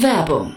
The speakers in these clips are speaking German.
Werbung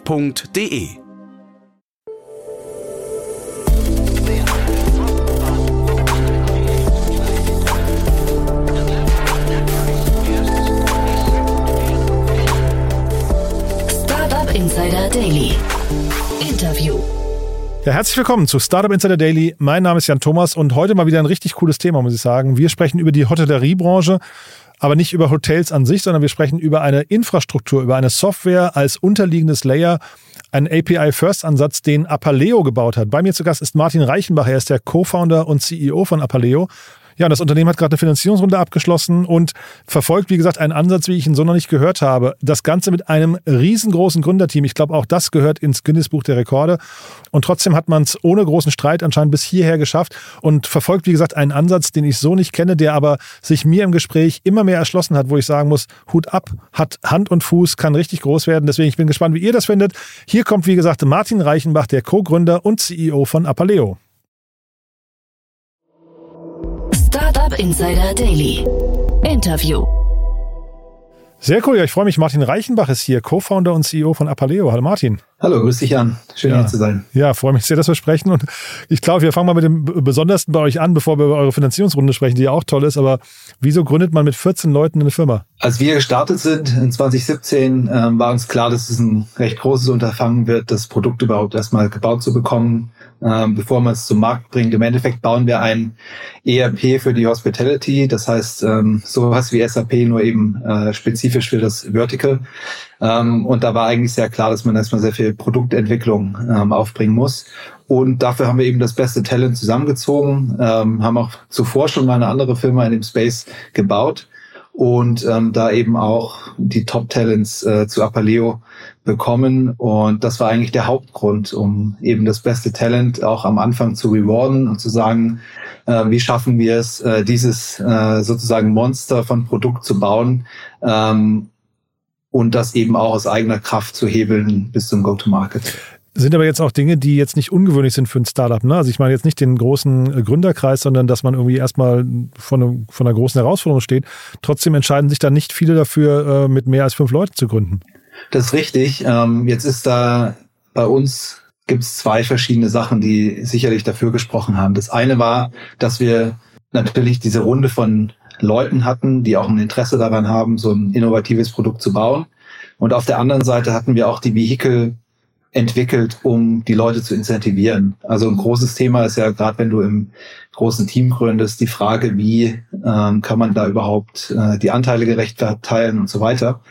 f.de. Startup Insider Daily. Interview. Ja, herzlich willkommen zu Startup Insider Daily. Mein Name ist Jan Thomas und heute mal wieder ein richtig cooles Thema, muss ich sagen. Wir sprechen über die Hotelleriebranche aber nicht über Hotels an sich, sondern wir sprechen über eine Infrastruktur, über eine Software als unterliegendes Layer, einen API-First-Ansatz, den Apaleo gebaut hat. Bei mir zu Gast ist Martin Reichenbach. Er ist der Co-Founder und CEO von Apaleo. Ja, und das Unternehmen hat gerade eine Finanzierungsrunde abgeschlossen und verfolgt, wie gesagt, einen Ansatz, wie ich ihn so noch nicht gehört habe. Das Ganze mit einem riesengroßen Gründerteam. Ich glaube, auch das gehört ins Guinness-Buch der Rekorde. Und trotzdem hat man es ohne großen Streit anscheinend bis hierher geschafft und verfolgt, wie gesagt, einen Ansatz, den ich so nicht kenne, der aber sich mir im Gespräch immer mehr erschlossen hat, wo ich sagen muss, Hut ab, hat Hand und Fuß, kann richtig groß werden. Deswegen, ich bin gespannt, wie ihr das findet. Hier kommt, wie gesagt, Martin Reichenbach, der Co-Gründer und CEO von Apaleo. Startup Insider Daily. Interview. Sehr cool, ja, ich freue mich. Martin Reichenbach ist hier, Co-Founder und CEO von Apaleo. Hallo Martin. Hallo, grüß dich an. Schön ja. hier zu sein. Ja, freue mich sehr, dass wir sprechen. Und ich glaube, wir fangen mal mit dem Besondersten bei euch an, bevor wir über eure Finanzierungsrunde sprechen, die ja auch toll ist. Aber wieso gründet man mit 14 Leuten eine Firma? Als wir gestartet sind in 2017, ähm, war uns klar, dass es ein recht großes Unterfangen wird, das Produkt überhaupt erstmal gebaut zu bekommen ähm, bevor man es zum Markt bringt. Im Endeffekt bauen wir ein ERP für die Hospitality, das heißt ähm, sowas wie SAP, nur eben äh, spezifisch für das Vertical. Ähm, und da war eigentlich sehr klar, dass man erstmal sehr viel Produktentwicklung ähm, aufbringen muss. Und dafür haben wir eben das beste Talent zusammengezogen, ähm, haben auch zuvor schon mal eine andere Firma in dem Space gebaut und ähm, da eben auch die Top-Talents äh, zu Apaleo bekommen. Und das war eigentlich der Hauptgrund, um eben das beste Talent auch am Anfang zu rewarden und zu sagen, äh, wie schaffen wir es, äh, dieses äh, sozusagen Monster von Produkt zu bauen ähm, und das eben auch aus eigener Kraft zu hebeln bis zum Go-to-Market. Sind aber jetzt auch Dinge, die jetzt nicht ungewöhnlich sind für ein Startup. Ne? Also ich meine jetzt nicht den großen äh, Gründerkreis, sondern dass man irgendwie erstmal von, eine, von einer großen Herausforderung steht. Trotzdem entscheiden sich dann nicht viele dafür, äh, mit mehr als fünf Leuten zu gründen. Das ist richtig. Ähm, jetzt ist da bei uns gibt es zwei verschiedene Sachen, die sicherlich dafür gesprochen haben. Das eine war, dass wir natürlich diese Runde von Leuten hatten, die auch ein Interesse daran haben, so ein innovatives Produkt zu bauen. Und auf der anderen Seite hatten wir auch die Vehikel entwickelt, um die Leute zu incentivieren. Also ein großes Thema ist ja gerade, wenn du im großen Team gründest, die Frage, wie ähm, kann man da überhaupt äh, die Anteile gerecht verteilen und so weiter.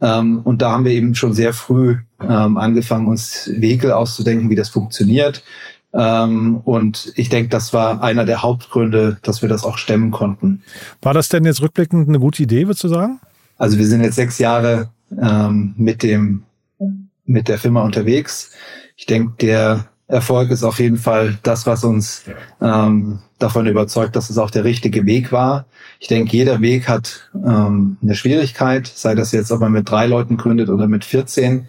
Ähm, und da haben wir eben schon sehr früh ähm, angefangen, uns Wege auszudenken, wie das funktioniert. Ähm, und ich denke, das war einer der Hauptgründe, dass wir das auch stemmen konnten. War das denn jetzt rückblickend eine gute Idee, würdest du sagen? Also wir sind jetzt sechs Jahre ähm, mit dem mit der Firma unterwegs. Ich denke, der Erfolg ist auf jeden Fall das, was uns ähm, davon überzeugt, dass es auch der richtige Weg war. Ich denke, jeder Weg hat ähm, eine Schwierigkeit, sei das jetzt, ob man mit drei Leuten gründet oder mit 14.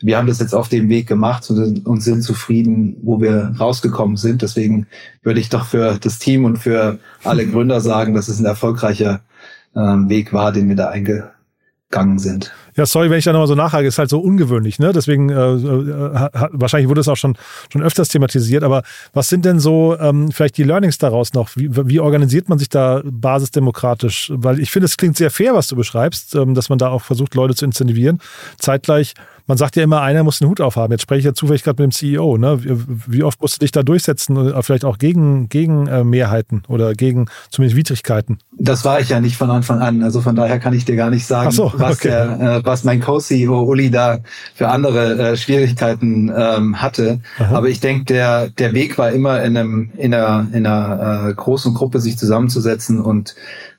Wir haben das jetzt auf dem Weg gemacht und, sind zufrieden, wo wir rausgekommen sind. Deswegen würde ich doch für das Team und für alle Gründer sagen, dass es ein erfolgreicher ähm, Weg war, den wir da eingegangen sind. Ja, sorry, wenn ich da nochmal so nachhake, ist halt so ungewöhnlich, ne? Deswegen, äh, äh, wahrscheinlich wurde es auch schon, schon öfters thematisiert, aber was sind denn so ähm, vielleicht die Learnings daraus noch? Wie, wie organisiert man sich da basisdemokratisch? Weil ich finde, es klingt sehr fair, was du beschreibst, ähm, dass man da auch versucht, Leute zu incentivieren. Zeitgleich man sagt ja immer, einer muss den Hut aufhaben. Jetzt spreche ich ja zufällig gerade mit dem CEO. Ne? Wie oft musst du dich da durchsetzen, äh, vielleicht auch gegen, gegen äh, Mehrheiten oder gegen zumindest Widrigkeiten? Das war ich ja nicht von Anfang an. Also von daher kann ich dir gar nicht sagen, so, was, okay. der, äh, was mein Co-CEO Uli da für andere äh, Schwierigkeiten ähm, hatte. Aha. Aber ich denke, der, der Weg war immer in, einem, in einer, in einer äh, großen Gruppe sich zusammenzusetzen und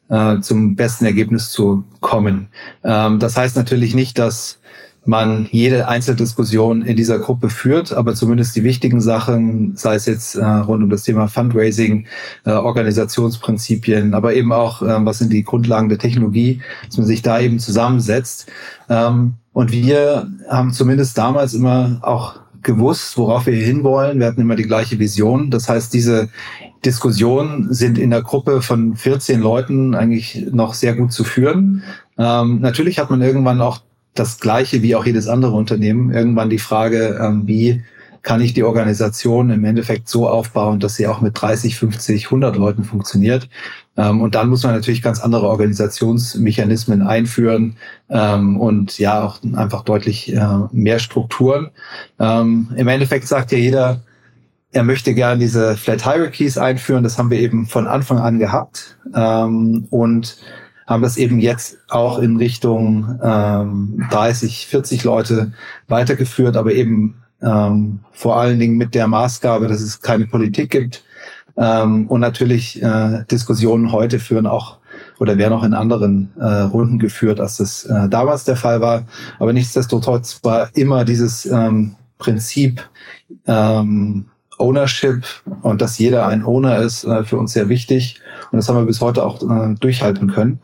äh, zum besten Ergebnis zu kommen. Ähm, das heißt natürlich nicht, dass man jede Einzeldiskussion in dieser Gruppe führt, aber zumindest die wichtigen Sachen, sei es jetzt äh, rund um das Thema Fundraising, äh, Organisationsprinzipien, aber eben auch, äh, was sind die Grundlagen der Technologie, dass man sich da eben zusammensetzt. Ähm, und wir haben zumindest damals immer auch gewusst, worauf wir hinwollen. Wir hatten immer die gleiche Vision. Das heißt, diese Diskussionen sind in der Gruppe von 14 Leuten eigentlich noch sehr gut zu führen. Ähm, natürlich hat man irgendwann auch das Gleiche wie auch jedes andere Unternehmen. Irgendwann die Frage, ähm, wie kann ich die Organisation im Endeffekt so aufbauen, dass sie auch mit 30, 50, 100 Leuten funktioniert. Ähm, und dann muss man natürlich ganz andere Organisationsmechanismen einführen ähm, und ja auch einfach deutlich äh, mehr Strukturen. Ähm, Im Endeffekt sagt ja jeder, er möchte gerne diese Flat Hierarchies einführen. Das haben wir eben von Anfang an gehabt. Und haben das eben jetzt auch in Richtung ähm, 30, 40 Leute weitergeführt, aber eben ähm, vor allen Dingen mit der Maßgabe, dass es keine Politik gibt. Ähm, und natürlich äh, Diskussionen heute führen auch oder werden auch in anderen äh, Runden geführt, als das äh, damals der Fall war. Aber nichtsdestotrotz war immer dieses ähm, Prinzip ähm, Ownership und dass jeder ein Owner ist, äh, für uns sehr wichtig. Und das haben wir bis heute auch äh, durchhalten können.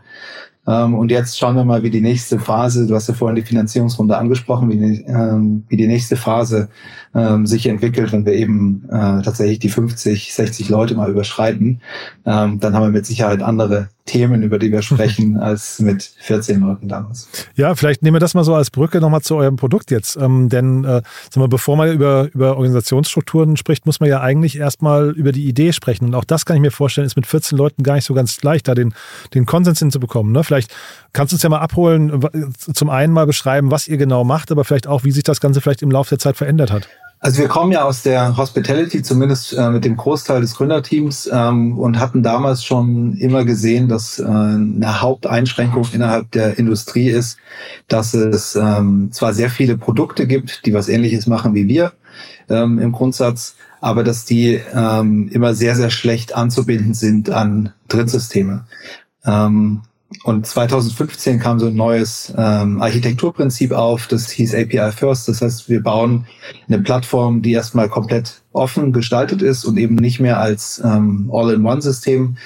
Ähm, und jetzt schauen wir mal, wie die nächste Phase, du hast ja vorhin die Finanzierungsrunde angesprochen, wie die, ähm, wie die nächste Phase ähm, sich entwickelt, wenn wir eben äh, tatsächlich die 50, 60 Leute mal überschreiten. Ähm, dann haben wir mit Sicherheit andere Themen, über die wir sprechen, als mit 14 Leuten damals. Ja, vielleicht nehmen wir das mal so als Brücke nochmal zu eurem Produkt jetzt. Ähm, denn äh, sag mal, bevor man über, über Organisationsstrukturen spricht, muss man ja eigentlich erstmal über die Idee sprechen. Und auch das kann ich mir vorstellen, ist mit 14 Leuten gar nicht so ganz leicht, da den, den Konsens hinzubekommen. Ne? Vielleicht kannst du uns ja mal abholen, zum einen mal beschreiben, was ihr genau macht, aber vielleicht auch, wie sich das Ganze vielleicht im Laufe der Zeit verändert hat. Also wir kommen ja aus der Hospitality, zumindest äh, mit dem Großteil des Gründerteams ähm, und hatten damals schon immer gesehen, dass äh, eine Haupteinschränkung innerhalb der Industrie ist, dass es ähm, zwar sehr viele Produkte gibt, die was ähnliches machen wie wir ähm, im Grundsatz, aber dass die ähm, immer sehr, sehr schlecht anzubinden sind an Drittsysteme. Und 2015 kam so ein neues ähm, Architekturprinzip auf, das hieß API First. Das heißt, wir bauen eine Plattform, die erstmal komplett offen gestaltet ist und eben nicht mehr als ähm, All-in-One-System.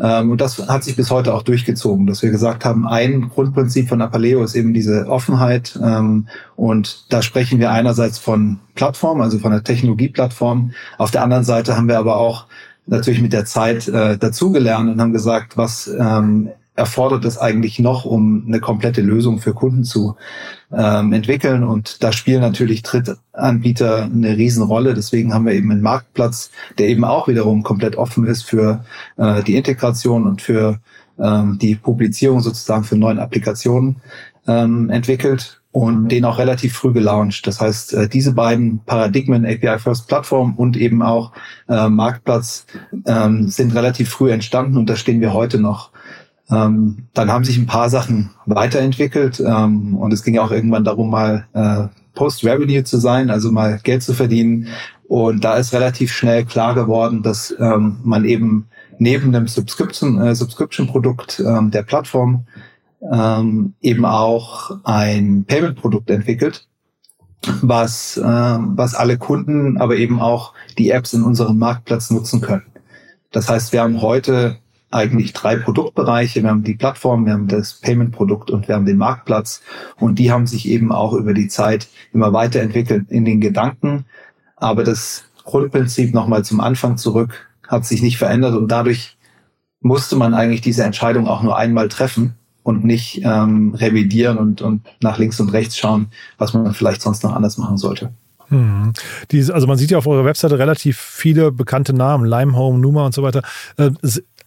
Ähm, und das hat sich bis heute auch durchgezogen, dass wir gesagt haben, ein Grundprinzip von Apaleo ist eben diese Offenheit. Ähm, und da sprechen wir einerseits von Plattform, also von der Technologieplattform. Auf der anderen Seite haben wir aber auch natürlich mit der Zeit äh, dazugelernt und haben gesagt, was ähm, erfordert es eigentlich noch, um eine komplette Lösung für Kunden zu ähm, entwickeln. Und da spielen natürlich Drittanbieter eine Riesenrolle. Deswegen haben wir eben einen Marktplatz, der eben auch wiederum komplett offen ist für äh, die Integration und für ähm, die Publizierung sozusagen für neuen Applikationen ähm, entwickelt und den auch relativ früh gelauncht. Das heißt, äh, diese beiden Paradigmen, API First Plattform und eben auch äh, Marktplatz, ähm, sind relativ früh entstanden und da stehen wir heute noch. Ähm, dann haben sich ein paar Sachen weiterentwickelt ähm, und es ging auch irgendwann darum, mal äh, Post-Revenue zu sein, also mal Geld zu verdienen. Und da ist relativ schnell klar geworden, dass ähm, man eben neben dem Subscription, äh, Subscription-Produkt ähm, der Plattform ähm, eben auch ein Payment-Produkt entwickelt, was, äh, was alle Kunden, aber eben auch die Apps in unserem Marktplatz nutzen können. Das heißt, wir haben heute eigentlich drei Produktbereiche. Wir haben die Plattform, wir haben das Payment-Produkt und wir haben den Marktplatz. Und die haben sich eben auch über die Zeit immer weiterentwickelt in den Gedanken. Aber das Grundprinzip nochmal zum Anfang zurück hat sich nicht verändert und dadurch musste man eigentlich diese Entscheidung auch nur einmal treffen und nicht ähm, revidieren und, und nach links und rechts schauen, was man vielleicht sonst noch anders machen sollte. Hm. Diese, also man sieht ja auf eurer Webseite relativ viele bekannte Namen, Limehome, Numa und so weiter. Äh,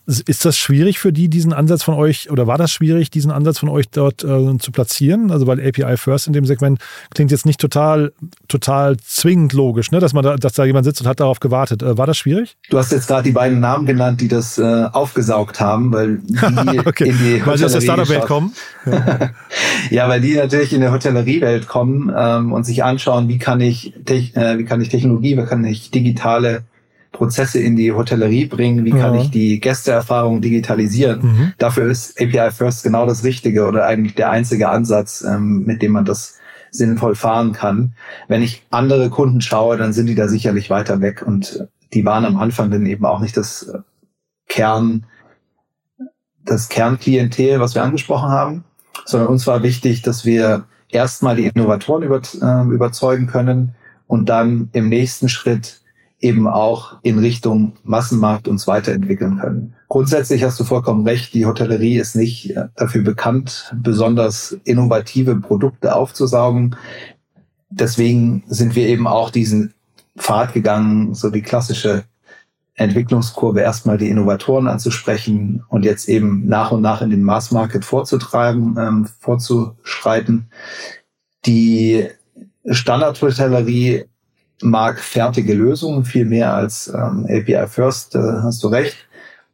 ist das schwierig für die, diesen Ansatz von euch, oder war das schwierig, diesen Ansatz von euch dort äh, zu platzieren? Also weil API First in dem Segment klingt jetzt nicht total, total zwingend logisch, ne? dass man da, dass da jemand sitzt und hat darauf gewartet. Äh, war das schwierig? Du hast jetzt gerade die beiden Namen genannt, die das äh, aufgesaugt haben, weil die okay. in die Weil sie aus der Startup-Welt kommen. Ja. ja. weil die natürlich in der Hotelleriewelt kommen ähm, und sich anschauen, wie kann ich, äh, wie kann ich Technologie, wie kann ich digitale Prozesse in die Hotellerie bringen, wie kann ich die Gästeerfahrung digitalisieren. Mhm. Dafür ist API First genau das Richtige oder eigentlich der einzige Ansatz, ähm, mit dem man das sinnvoll fahren kann. Wenn ich andere Kunden schaue, dann sind die da sicherlich weiter weg und die waren am Anfang dann eben auch nicht das äh, Kern, das Kernklientel, was wir angesprochen haben, sondern uns war wichtig, dass wir erstmal die Innovatoren über, äh, überzeugen können und dann im nächsten Schritt eben auch in Richtung Massenmarkt uns weiterentwickeln können. Grundsätzlich hast du vollkommen recht, die Hotellerie ist nicht äh, dafür bekannt, besonders innovative Produkte aufzusaugen. Deswegen sind wir eben auch diesen Pfad gegangen, so die klassische Entwicklungskurve erstmal die Innovatoren anzusprechen und jetzt eben nach und nach in den Mass Market vorzutreiben, ähm, vorzuschreiten. Die Standardhotellerie mag fertige Lösungen viel mehr als ähm, API First, äh, hast du recht.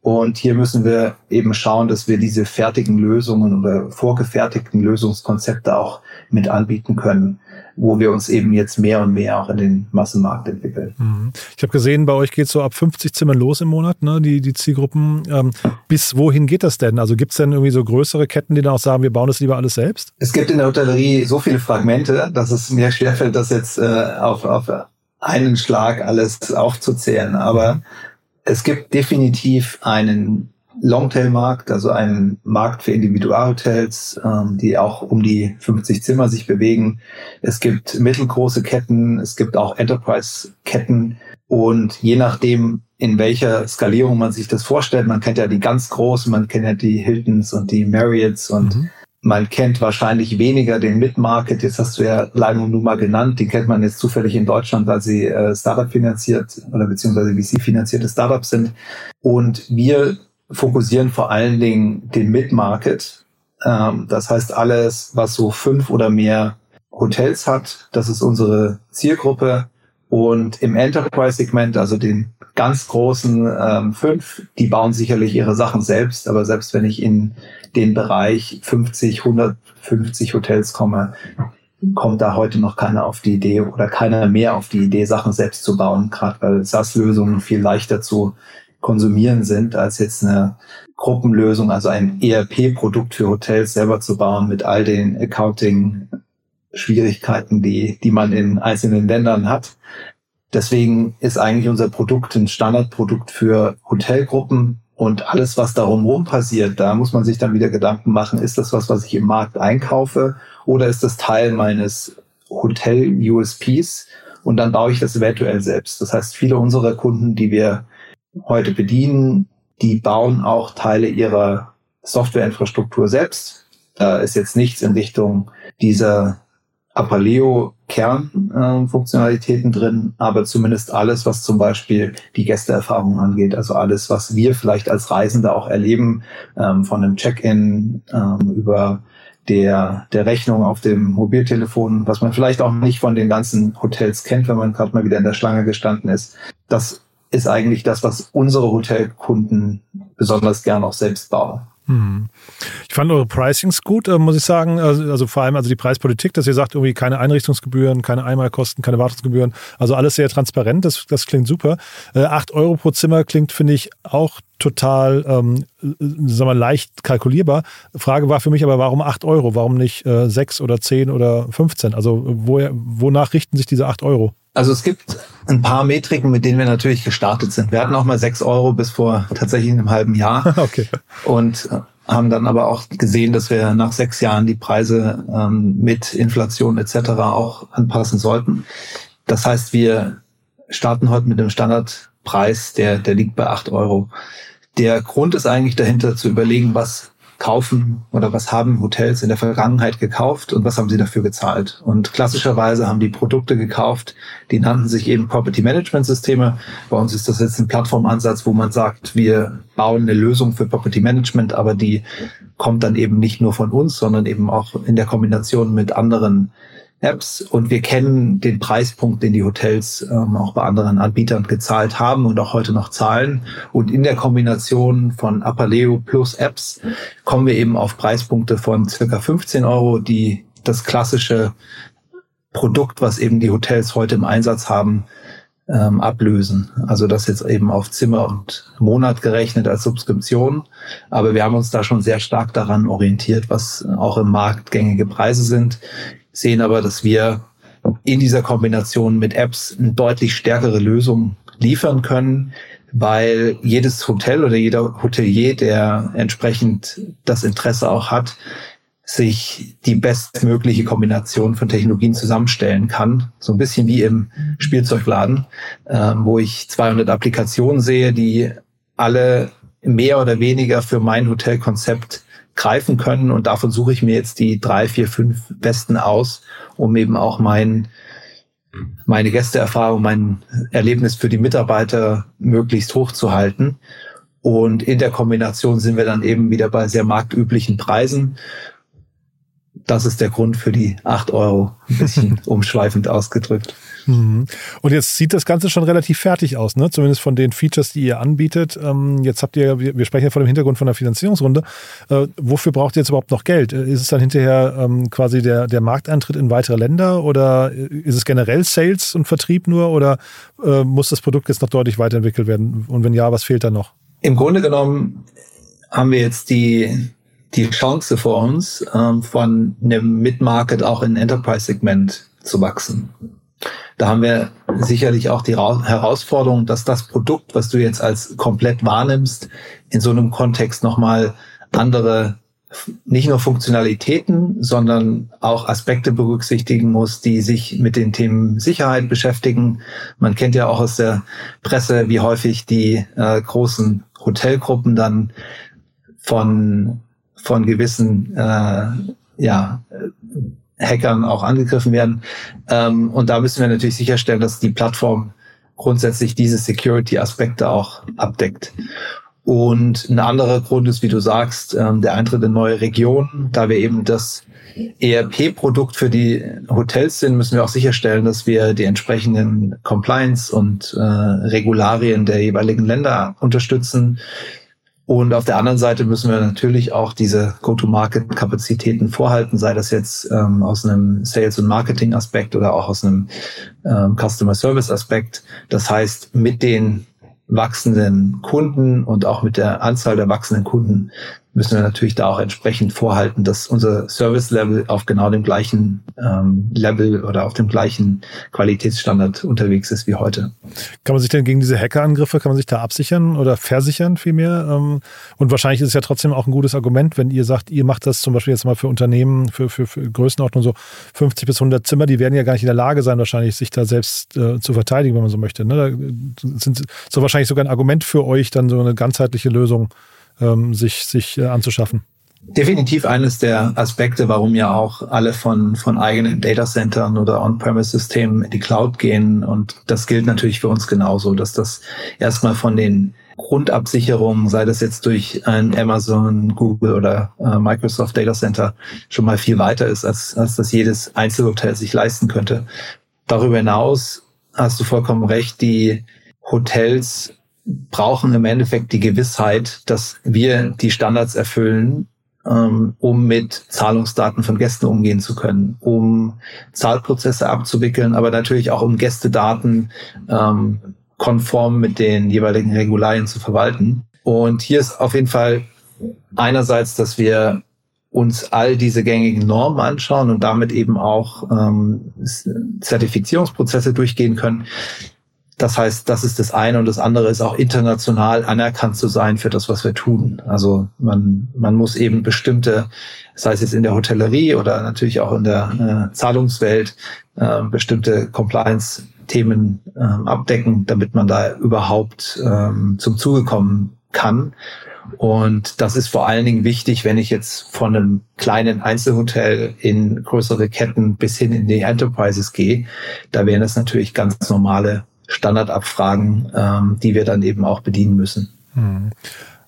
Und hier müssen wir eben schauen, dass wir diese fertigen Lösungen oder vorgefertigten Lösungskonzepte auch mit anbieten können wo wir uns eben jetzt mehr und mehr auch in den Massenmarkt entwickeln. Mhm. Ich habe gesehen, bei euch geht es so ab 50 Zimmern los im Monat, ne, die, die Zielgruppen. Ähm, bis wohin geht das denn? Also gibt es denn irgendwie so größere Ketten, die dann auch sagen, wir bauen das lieber alles selbst? Es gibt in der Hotellerie so viele Fragmente, dass es mir schwerfällt, das jetzt äh, auf, auf einen Schlag alles aufzuzählen. Aber es gibt definitiv einen Longtail-Markt, also einen Markt für Individualhotels, ähm, die auch um die 50 Zimmer sich bewegen. Es gibt mittelgroße Ketten, es gibt auch Enterprise-Ketten und je nachdem, in welcher Skalierung man sich das vorstellt, man kennt ja die ganz großen, man kennt ja die Hiltons und die Marriotts und mhm. man kennt wahrscheinlich weniger den Mid-Market. Jetzt hast du ja Leimo nun mal genannt, die kennt man jetzt zufällig in Deutschland, weil sie äh, Startup finanziert oder beziehungsweise VC finanzierte Startups sind. Und wir fokussieren vor allen Dingen den Mid-Market. Ähm, das heißt alles, was so fünf oder mehr Hotels hat, das ist unsere Zielgruppe. Und im Enterprise-Segment, also den ganz großen ähm, fünf, die bauen sicherlich ihre Sachen selbst. Aber selbst wenn ich in den Bereich 50, 150 Hotels komme, kommt da heute noch keiner auf die Idee oder keiner mehr auf die Idee, Sachen selbst zu bauen, gerade weil SaaS-Lösungen viel leichter zu konsumieren sind, als jetzt eine Gruppenlösung, also ein ERP-Produkt für Hotels selber zu bauen mit all den Accounting-Schwierigkeiten, die, die man in einzelnen Ländern hat. Deswegen ist eigentlich unser Produkt ein Standardprodukt für Hotelgruppen und alles, was darum rum passiert, da muss man sich dann wieder Gedanken machen, ist das was, was ich im Markt einkaufe oder ist das Teil meines Hotel-USPs und dann baue ich das eventuell selbst. Das heißt, viele unserer Kunden, die wir heute bedienen, die bauen auch Teile ihrer Softwareinfrastruktur selbst. Da ist jetzt nichts in Richtung dieser Apaleo Kernfunktionalitäten äh, drin, aber zumindest alles, was zum Beispiel die Gästeerfahrung angeht, also alles, was wir vielleicht als Reisende auch erleben, ähm, von einem Check-in ähm, über der, der Rechnung auf dem Mobiltelefon, was man vielleicht auch nicht von den ganzen Hotels kennt, wenn man gerade mal wieder in der Schlange gestanden ist. Das ist eigentlich das, was unsere Hotelkunden besonders gern auch selbst bauen. Hm. Ich fand eure Pricings gut, äh, muss ich sagen. Also, also, vor allem also die Preispolitik, dass ihr sagt, irgendwie keine Einrichtungsgebühren, keine Einmalkosten, keine Wartungsgebühren. Also alles sehr transparent, das, das klingt super. Äh, 8 Euro pro Zimmer klingt, finde ich, auch total ähm, sagen wir, leicht kalkulierbar. Frage war für mich aber, warum 8 Euro? Warum nicht äh, 6 oder 10 oder 15? Also wo, wonach richten sich diese 8 Euro? Also es gibt ein paar Metriken, mit denen wir natürlich gestartet sind. Wir hatten auch mal 6 Euro bis vor tatsächlich einem halben Jahr. okay. Und äh, haben dann aber auch gesehen, dass wir nach sechs Jahren die Preise ähm, mit Inflation etc. auch anpassen sollten. Das heißt, wir starten heute mit dem Standardpreis, der, der liegt bei 8 Euro. Der Grund ist eigentlich dahinter zu überlegen, was kaufen oder was haben Hotels in der Vergangenheit gekauft und was haben sie dafür gezahlt. Und klassischerweise haben die Produkte gekauft, die nannten sich eben Property Management Systeme. Bei uns ist das jetzt ein Plattformansatz, wo man sagt, wir bauen eine Lösung für Property Management, aber die kommt dann eben nicht nur von uns, sondern eben auch in der Kombination mit anderen Apps und wir kennen den Preispunkt, den die Hotels ähm, auch bei anderen Anbietern gezahlt haben und auch heute noch zahlen. Und in der Kombination von Apaleo plus Apps kommen wir eben auf Preispunkte von circa 15 Euro, die das klassische Produkt, was eben die Hotels heute im Einsatz haben, ähm, ablösen. Also das jetzt eben auf Zimmer und Monat gerechnet als Subskription. Aber wir haben uns da schon sehr stark daran orientiert, was auch im Markt gängige Preise sind, sehen aber, dass wir in dieser Kombination mit Apps eine deutlich stärkere Lösung liefern können, weil jedes Hotel oder jeder Hotelier, der entsprechend das Interesse auch hat, sich die bestmögliche Kombination von Technologien zusammenstellen kann. So ein bisschen wie im Spielzeugladen, äh, wo ich 200 Applikationen sehe, die alle mehr oder weniger für mein Hotelkonzept greifen können. Und davon suche ich mir jetzt die drei, vier, fünf besten aus, um eben auch mein meine Gästeerfahrung, mein Erlebnis für die Mitarbeiter möglichst hoch zu halten. Und in der Kombination sind wir dann eben wieder bei sehr marktüblichen Preisen. Das ist der Grund für die acht Euro, ein bisschen umschweifend ausgedrückt. Mhm. Und jetzt sieht das Ganze schon relativ fertig aus, ne? zumindest von den Features, die ihr anbietet. Ähm, jetzt habt ihr, wir sprechen ja vor dem Hintergrund von der Finanzierungsrunde. Äh, wofür braucht ihr jetzt überhaupt noch Geld? Äh, ist es dann hinterher ähm, quasi der, der Markteintritt in weitere Länder oder ist es generell Sales und Vertrieb nur oder äh, muss das Produkt jetzt noch deutlich weiterentwickelt werden? Und wenn ja, was fehlt da noch? Im Grunde genommen haben wir jetzt die, die Chance vor uns, ähm, von einem Mid-Market auch in Enterprise-Segment zu wachsen. Da haben wir sicherlich auch die Herausforderung, dass das Produkt, was du jetzt als komplett wahrnimmst, in so einem Kontext nochmal andere, nicht nur Funktionalitäten, sondern auch Aspekte berücksichtigen muss, die sich mit den Themen Sicherheit beschäftigen. Man kennt ja auch aus der Presse, wie häufig die äh, großen Hotelgruppen dann von, von gewissen äh, ja, Hackern auch angegriffen werden. Ähm, und da müssen wir natürlich sicherstellen, dass die Plattform grundsätzlich diese Security-Aspekte auch abdeckt. Und ein anderer Grund ist, wie du sagst, ähm, der Eintritt in neue Regionen. Da wir eben das ERP-Produkt für die Hotels sind, müssen wir auch sicherstellen, dass wir die entsprechenden Compliance und äh, Regularien der jeweiligen Länder unterstützen. Und auf der anderen Seite müssen wir natürlich auch diese Go-to-Market-Kapazitäten vorhalten, sei das jetzt ähm, aus einem Sales- und Marketing-Aspekt oder auch aus einem ähm, Customer-Service-Aspekt. Das heißt, mit den wachsenden Kunden und auch mit der Anzahl der wachsenden Kunden müssen wir natürlich da auch entsprechend vorhalten, dass unser Service-Level auf genau dem gleichen ähm, Level oder auf dem gleichen Qualitätsstandard unterwegs ist wie heute. Kann man sich denn gegen diese Hackerangriffe, kann man sich da absichern oder versichern vielmehr? Ähm, und wahrscheinlich ist es ja trotzdem auch ein gutes Argument, wenn ihr sagt, ihr macht das zum Beispiel jetzt mal für Unternehmen, für, für, für Größenordnung so 50 bis 100 Zimmer, die werden ja gar nicht in der Lage sein, wahrscheinlich sich da selbst äh, zu verteidigen, wenn man so möchte. Ne? Da sind so wahrscheinlich sogar ein Argument für euch, dann so eine ganzheitliche Lösung ähm, sich, sich äh, anzuschaffen. Definitiv eines der Aspekte, warum ja auch alle von, von eigenen Datacentern oder On-Premise-Systemen in die Cloud gehen. Und das gilt natürlich für uns genauso, dass das erstmal von den Grundabsicherungen, sei das jetzt durch ein Amazon, Google oder äh, Microsoft Data Center, schon mal viel weiter ist, als, als das jedes Einzelhotel sich leisten könnte. Darüber hinaus hast du vollkommen recht, die Hotels brauchen im Endeffekt die Gewissheit, dass wir die Standards erfüllen, ähm, um mit Zahlungsdaten von Gästen umgehen zu können, um Zahlprozesse abzuwickeln, aber natürlich auch um Gästedaten ähm, konform mit den jeweiligen Regularien zu verwalten. Und hier ist auf jeden Fall einerseits, dass wir uns all diese gängigen Normen anschauen und damit eben auch ähm, Zertifizierungsprozesse durchgehen können. Das heißt, das ist das eine und das andere ist auch international anerkannt zu sein für das, was wir tun. Also man, man muss eben bestimmte, sei es jetzt in der Hotellerie oder natürlich auch in der äh, Zahlungswelt, äh, bestimmte Compliance-Themen äh, abdecken, damit man da überhaupt ähm, zum Zuge kommen kann. Und das ist vor allen Dingen wichtig, wenn ich jetzt von einem kleinen Einzelhotel in größere Ketten bis hin in die Enterprises gehe. Da wären das natürlich ganz normale Standardabfragen, ähm, die wir dann eben auch bedienen müssen. Hm.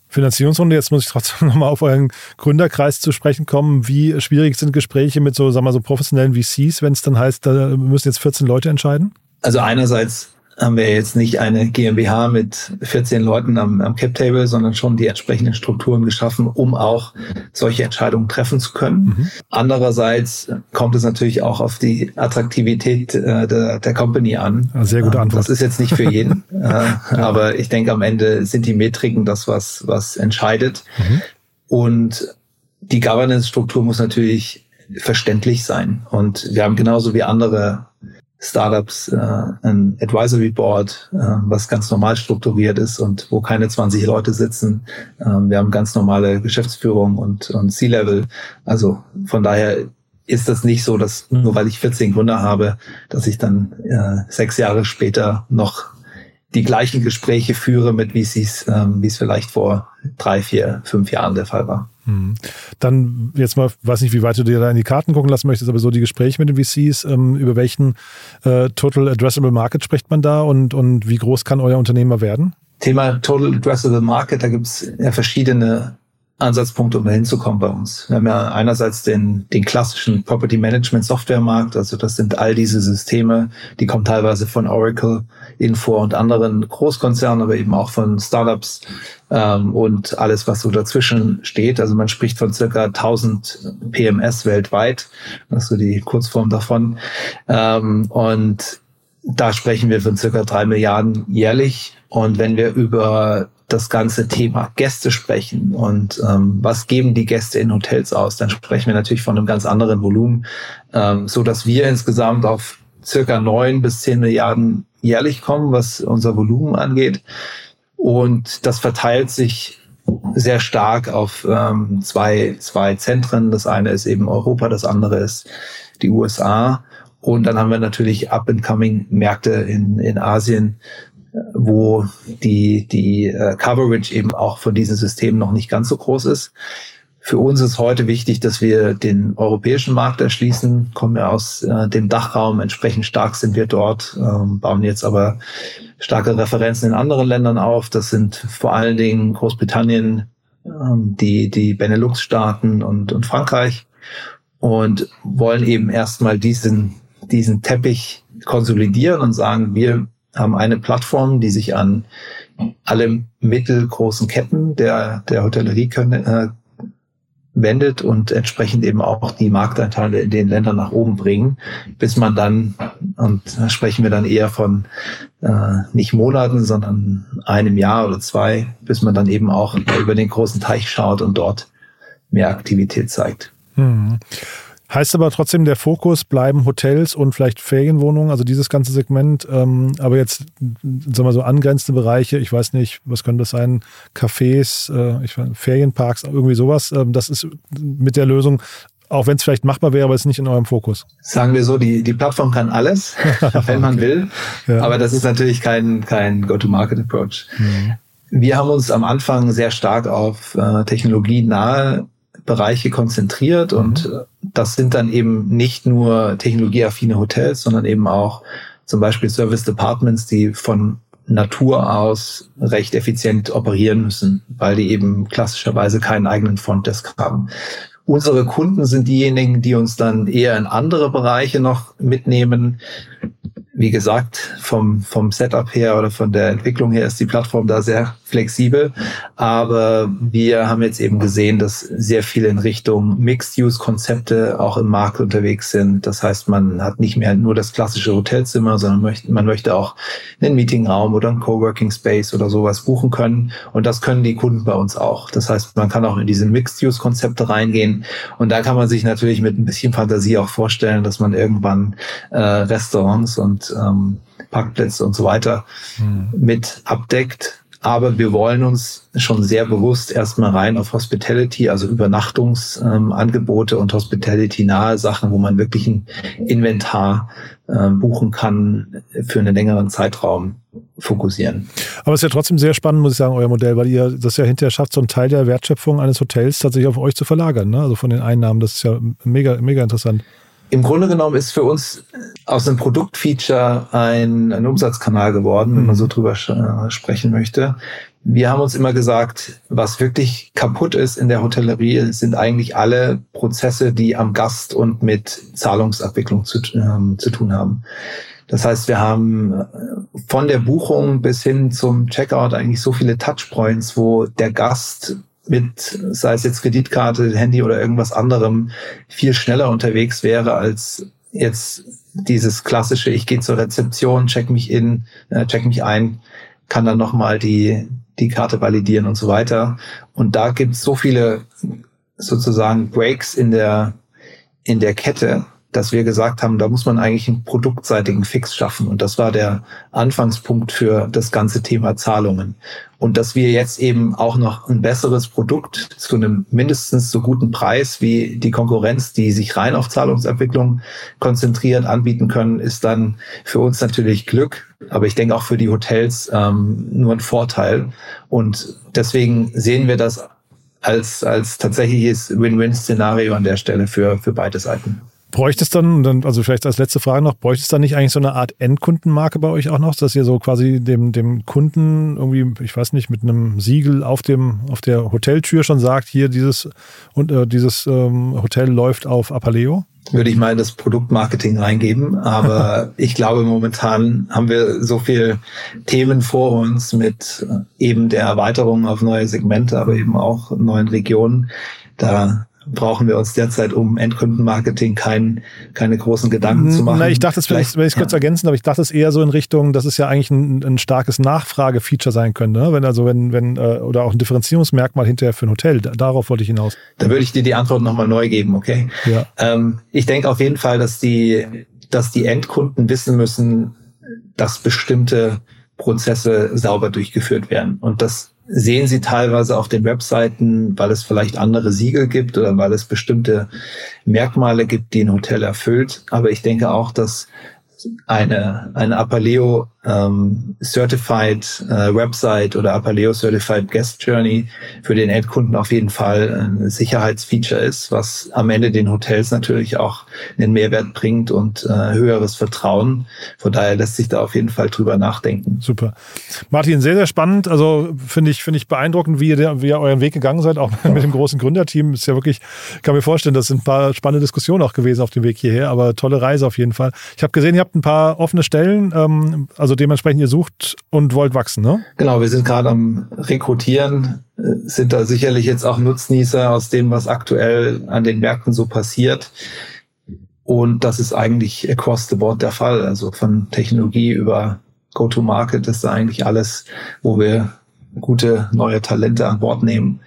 Finanzierungsrunde, jetzt muss ich trotzdem nochmal auf euren Gründerkreis zu sprechen kommen. Wie schwierig sind Gespräche mit so, sagen wir so professionellen VCs, wenn es dann heißt, da müssen jetzt 14 Leute entscheiden? Also einerseits haben wir jetzt nicht eine GmbH mit 14 Leuten am, am Cap Table, sondern schon die entsprechenden Strukturen geschaffen, um auch solche Entscheidungen treffen zu können. Mhm. Andererseits kommt es natürlich auch auf die Attraktivität äh, der, der Company an. Sehr gute ähm, Antwort. Das ist jetzt nicht für jeden, äh, ja. aber ich denke, am Ende sind die Metriken das, was, was entscheidet. Mhm. Und die Governance-Struktur muss natürlich verständlich sein. Und wir haben genauso wie andere Startups äh, ein Advisory Board, äh, was ganz normal strukturiert ist und wo keine 20 Leute sitzen. Äh, wir haben ganz normale Geschäftsführung und, und C-Level. Also von daher ist das nicht so, dass nur weil ich 14 Gründer habe, dass ich dann äh, sechs Jahre später noch die gleichen Gespräche führe mit VCs, ähm, wie es vielleicht vor drei, vier, fünf Jahren der Fall war. Hm. Dann jetzt mal, weiß nicht, wie weit du dir da in die Karten gucken lassen möchtest, aber so die Gespräche mit den VCs, ähm, über welchen äh, Total Addressable Market spricht man da und, und wie groß kann euer Unternehmer werden? Thema Total Addressable Market, da gibt es ja verschiedene Ansatzpunkt, um da hinzukommen bei uns. Wir haben ja einerseits den, den klassischen Property Management Software Markt, also das sind all diese Systeme, die kommen teilweise von Oracle, Info und anderen Großkonzernen, aber eben auch von Startups ähm, und alles, was so dazwischen steht. Also man spricht von circa 1000 PMS weltweit, das ist so die Kurzform davon. Ähm, und da sprechen wir von circa drei Milliarden jährlich. Und wenn wir über das ganze Thema Gäste sprechen und ähm, was geben die Gäste in Hotels aus, dann sprechen wir natürlich von einem ganz anderen Volumen, ähm, so dass wir insgesamt auf circa neun bis zehn Milliarden jährlich kommen, was unser Volumen angeht. Und das verteilt sich sehr stark auf ähm, zwei, zwei Zentren. Das eine ist eben Europa, das andere ist die USA. Und dann haben wir natürlich up-and-coming Märkte in, in Asien, wo die, die äh, Coverage eben auch von diesen Systemen noch nicht ganz so groß ist. Für uns ist heute wichtig, dass wir den europäischen Markt erschließen, kommen ja aus äh, dem Dachraum, entsprechend stark sind wir dort, ähm, bauen jetzt aber starke Referenzen in anderen Ländern auf. Das sind vor allen Dingen Großbritannien, ähm, die, die Benelux-Staaten und, und Frankreich und wollen eben erstmal diesen, diesen Teppich konsolidieren und sagen, wir haben eine Plattform, die sich an alle mittelgroßen Ketten der, der Hotellerie können, äh, wendet und entsprechend eben auch die Marktanteile in den Ländern nach oben bringen, bis man dann, und da sprechen wir dann eher von äh, nicht Monaten, sondern einem Jahr oder zwei, bis man dann eben auch über den großen Teich schaut und dort mehr Aktivität zeigt. Hm. Heißt aber trotzdem, der Fokus bleiben Hotels und vielleicht Ferienwohnungen, also dieses ganze Segment. Ähm, aber jetzt, sagen wir so, angrenzende Bereiche, ich weiß nicht, was könnte das sein? Cafés, äh, ich, Ferienparks, irgendwie sowas. Ähm, das ist mit der Lösung auch wenn es vielleicht machbar wäre, aber es ist nicht in eurem Fokus. Sagen wir so, die, die Plattform kann alles, wenn man will. Ja. Aber das ist natürlich kein, kein Go-to-Market-Approach. Mhm. Wir haben uns am Anfang sehr stark auf äh, technologienahe Bereiche konzentriert und mhm. Das sind dann eben nicht nur technologieaffine Hotels, sondern eben auch zum Beispiel Service Departments, die von Natur aus recht effizient operieren müssen, weil die eben klassischerweise keinen eigenen Frontdesk haben. Unsere Kunden sind diejenigen, die uns dann eher in andere Bereiche noch mitnehmen, wie gesagt, vom, vom Setup her oder von der Entwicklung her ist die Plattform da sehr flexibel. Aber wir haben jetzt eben gesehen, dass sehr viel in Richtung Mixed-Use-Konzepte auch im Markt unterwegs sind. Das heißt, man hat nicht mehr nur das klassische Hotelzimmer, sondern möchte, man möchte auch einen Meetingraum oder einen Coworking Space oder sowas buchen können. Und das können die Kunden bei uns auch. Das heißt, man kann auch in diese Mixed-Use-Konzepte reingehen. Und da kann man sich natürlich mit ein bisschen Fantasie auch vorstellen, dass man irgendwann äh, Restaurants und ähm, Parkplätze und so weiter mhm. mit abdeckt. Aber wir wollen uns schon sehr bewusst erstmal rein auf Hospitality, also Übernachtungsangebote ähm, und Hospitality-nahe Sachen, wo man wirklich ein Inventar äh, buchen kann, für einen längeren Zeitraum fokussieren. Aber es ist ja trotzdem sehr spannend, muss ich sagen, euer Modell, weil ihr das ja hinterher schafft, so einen Teil der Wertschöpfung eines Hotels tatsächlich auf euch zu verlagern, ne? also von den Einnahmen. Das ist ja mega, mega interessant. Im Grunde genommen ist für uns aus einem Produktfeature ein, ein Umsatzkanal geworden, wenn man so drüber äh, sprechen möchte. Wir haben uns immer gesagt, was wirklich kaputt ist in der Hotellerie, sind eigentlich alle Prozesse, die am Gast und mit Zahlungsabwicklung zu, ähm, zu tun haben. Das heißt, wir haben äh, von der Buchung bis hin zum Checkout eigentlich so viele Touchpoints, wo der Gast mit, sei es jetzt Kreditkarte, Handy oder irgendwas anderem, viel schneller unterwegs wäre als jetzt dieses klassische, ich gehe zur Rezeption, check mich in, äh, check mich ein, kann dann nochmal die, die Karte validieren und so weiter. Und da gibt es so viele sozusagen Breaks in der, in der Kette, dass wir gesagt haben, da muss man eigentlich einen produktseitigen Fix schaffen. Und das war der Anfangspunkt für das ganze Thema Zahlungen. Und dass wir jetzt eben auch noch ein besseres Produkt zu einem mindestens so guten Preis wie die Konkurrenz, die sich rein auf Zahlungsabwicklung konzentriert, anbieten können, ist dann für uns natürlich Glück. Aber ich denke auch für die Hotels ähm, nur ein Vorteil. Und deswegen sehen wir das als, als tatsächliches Win-Win-Szenario an der Stelle für, für beide Seiten. Bräuchte es dann, dann, also vielleicht als letzte Frage noch, bräuchte es dann nicht eigentlich so eine Art Endkundenmarke bei euch auch noch, dass ihr so quasi dem, dem Kunden irgendwie, ich weiß nicht, mit einem Siegel auf dem, auf der Hoteltür schon sagt, hier dieses, und, äh, dieses ähm, Hotel läuft auf Apaleo? Würde ich mal in das Produktmarketing reingeben, aber ich glaube, momentan haben wir so viel Themen vor uns mit äh, eben der Erweiterung auf neue Segmente, aber eben auch neuen Regionen. Da brauchen wir uns derzeit um Endkundenmarketing kein, keine großen Gedanken zu machen. Na, ich dachte, vielleicht, wenn ich es kurz ja. ergänzen, aber ich dachte es eher so in Richtung, dass es ja eigentlich ein, ein starkes Nachfragefeature sein könnte, ne? wenn also wenn wenn äh, oder auch ein Differenzierungsmerkmal hinterher für ein Hotel. Darauf wollte ich hinaus. Da würde ich dir die Antwort nochmal neu geben, okay? Ja. Ähm, ich denke auf jeden Fall, dass die dass die Endkunden wissen müssen, dass bestimmte Prozesse sauber durchgeführt werden und das sehen Sie teilweise auf den Webseiten, weil es vielleicht andere Siegel gibt oder weil es bestimmte Merkmale gibt, die ein Hotel erfüllt. Aber ich denke auch, dass eine, eine Apaleo ähm, Certified äh, Website oder Apaleo Certified Guest Journey für den Endkunden auf jeden Fall ein Sicherheitsfeature ist, was am Ende den Hotels natürlich auch einen Mehrwert bringt und äh, höheres Vertrauen. Von daher lässt sich da auf jeden Fall drüber nachdenken. Super. Martin, sehr, sehr spannend. Also finde ich, finde ich beeindruckend, wie ihr, wie ihr euren Weg gegangen seid, auch mit dem großen Gründerteam. Ist ja wirklich, kann mir vorstellen, das sind ein paar spannende Diskussionen auch gewesen auf dem Weg hierher, aber tolle Reise auf jeden Fall. Ich habe gesehen, ihr habt ein paar offene Stellen. Ähm, also also dementsprechend, ihr sucht und wollt wachsen, ne? Genau, wir sind gerade am Rekrutieren, äh, sind da sicherlich jetzt auch Nutznießer aus dem, was aktuell an den Märkten so passiert. Und das ist eigentlich across the board der Fall. Also von Technologie über Go-to-Market ist da eigentlich alles, wo wir gute neue Talente an Bord nehmen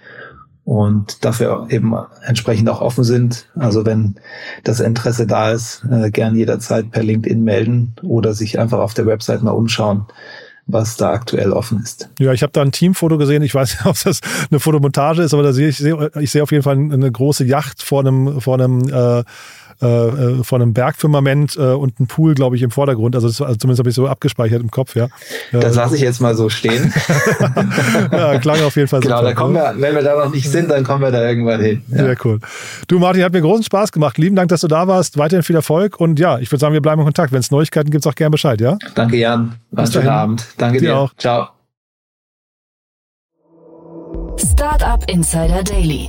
und dafür eben entsprechend auch offen sind. Also wenn das Interesse da ist, äh, gern jederzeit per LinkedIn melden oder sich einfach auf der Website mal umschauen was da aktuell offen ist. Ja, ich habe da ein Teamfoto gesehen. Ich weiß nicht, ob das eine Fotomontage ist, aber da sehe ich, ich sehe auf jeden Fall eine große Yacht vor einem, vor einem äh, äh, äh, von einem Bergfirmament äh, und ein Pool, glaube ich, im Vordergrund. Also, das, also zumindest habe ich so abgespeichert im Kopf, ja. Das lasse ich jetzt mal so stehen. ja, klang auf jeden Fall Genau, da kommen wir, wenn wir da noch nicht sind, dann kommen wir da irgendwann hin. Ja. Sehr cool. Du, Martin, hat mir großen Spaß gemacht. Lieben Dank, dass du da warst. Weiterhin viel Erfolg und ja, ich würde sagen, wir bleiben in Kontakt. Wenn es Neuigkeiten gibt, auch gerne Bescheid, ja? Danke, Jan. War schönen Abend. Danke dir. dir. auch. Ciao. Startup Insider Daily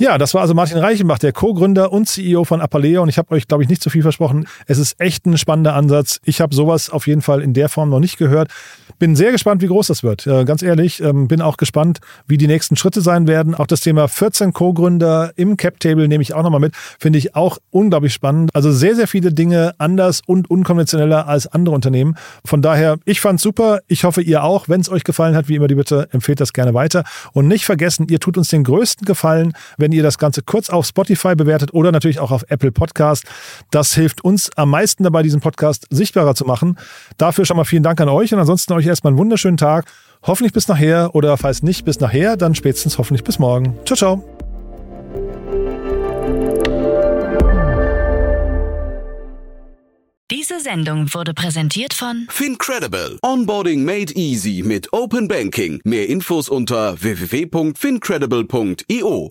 Ja, das war also Martin Reichenbach, der Co-Gründer und CEO von Apaleo. Und ich habe euch, glaube ich, nicht zu viel versprochen. Es ist echt ein spannender Ansatz. Ich habe sowas auf jeden Fall in der Form noch nicht gehört. Bin sehr gespannt, wie groß das wird. Äh, ganz ehrlich, ähm, bin auch gespannt, wie die nächsten Schritte sein werden. Auch das Thema 14 Co-Gründer im Cap-Table nehme ich auch nochmal mit. Finde ich auch unglaublich spannend. Also sehr, sehr viele Dinge anders und unkonventioneller als andere Unternehmen. Von daher, ich fand's super. Ich hoffe, ihr auch. Wenn es euch gefallen hat, wie immer die Bitte, empfehlt das gerne weiter. Und nicht vergessen, ihr tut uns den größten Gefallen, wenn wenn ihr das Ganze kurz auf Spotify bewertet oder natürlich auch auf Apple Podcast. Das hilft uns am meisten dabei, diesen Podcast sichtbarer zu machen. Dafür schon mal vielen Dank an euch und ansonsten euch erstmal einen wunderschönen Tag. Hoffentlich bis nachher oder falls nicht bis nachher, dann spätestens hoffentlich bis morgen. Ciao, ciao. Diese Sendung wurde präsentiert von Fincredible. Onboarding made easy mit Open Banking. Mehr Infos unter www.fincredible.io.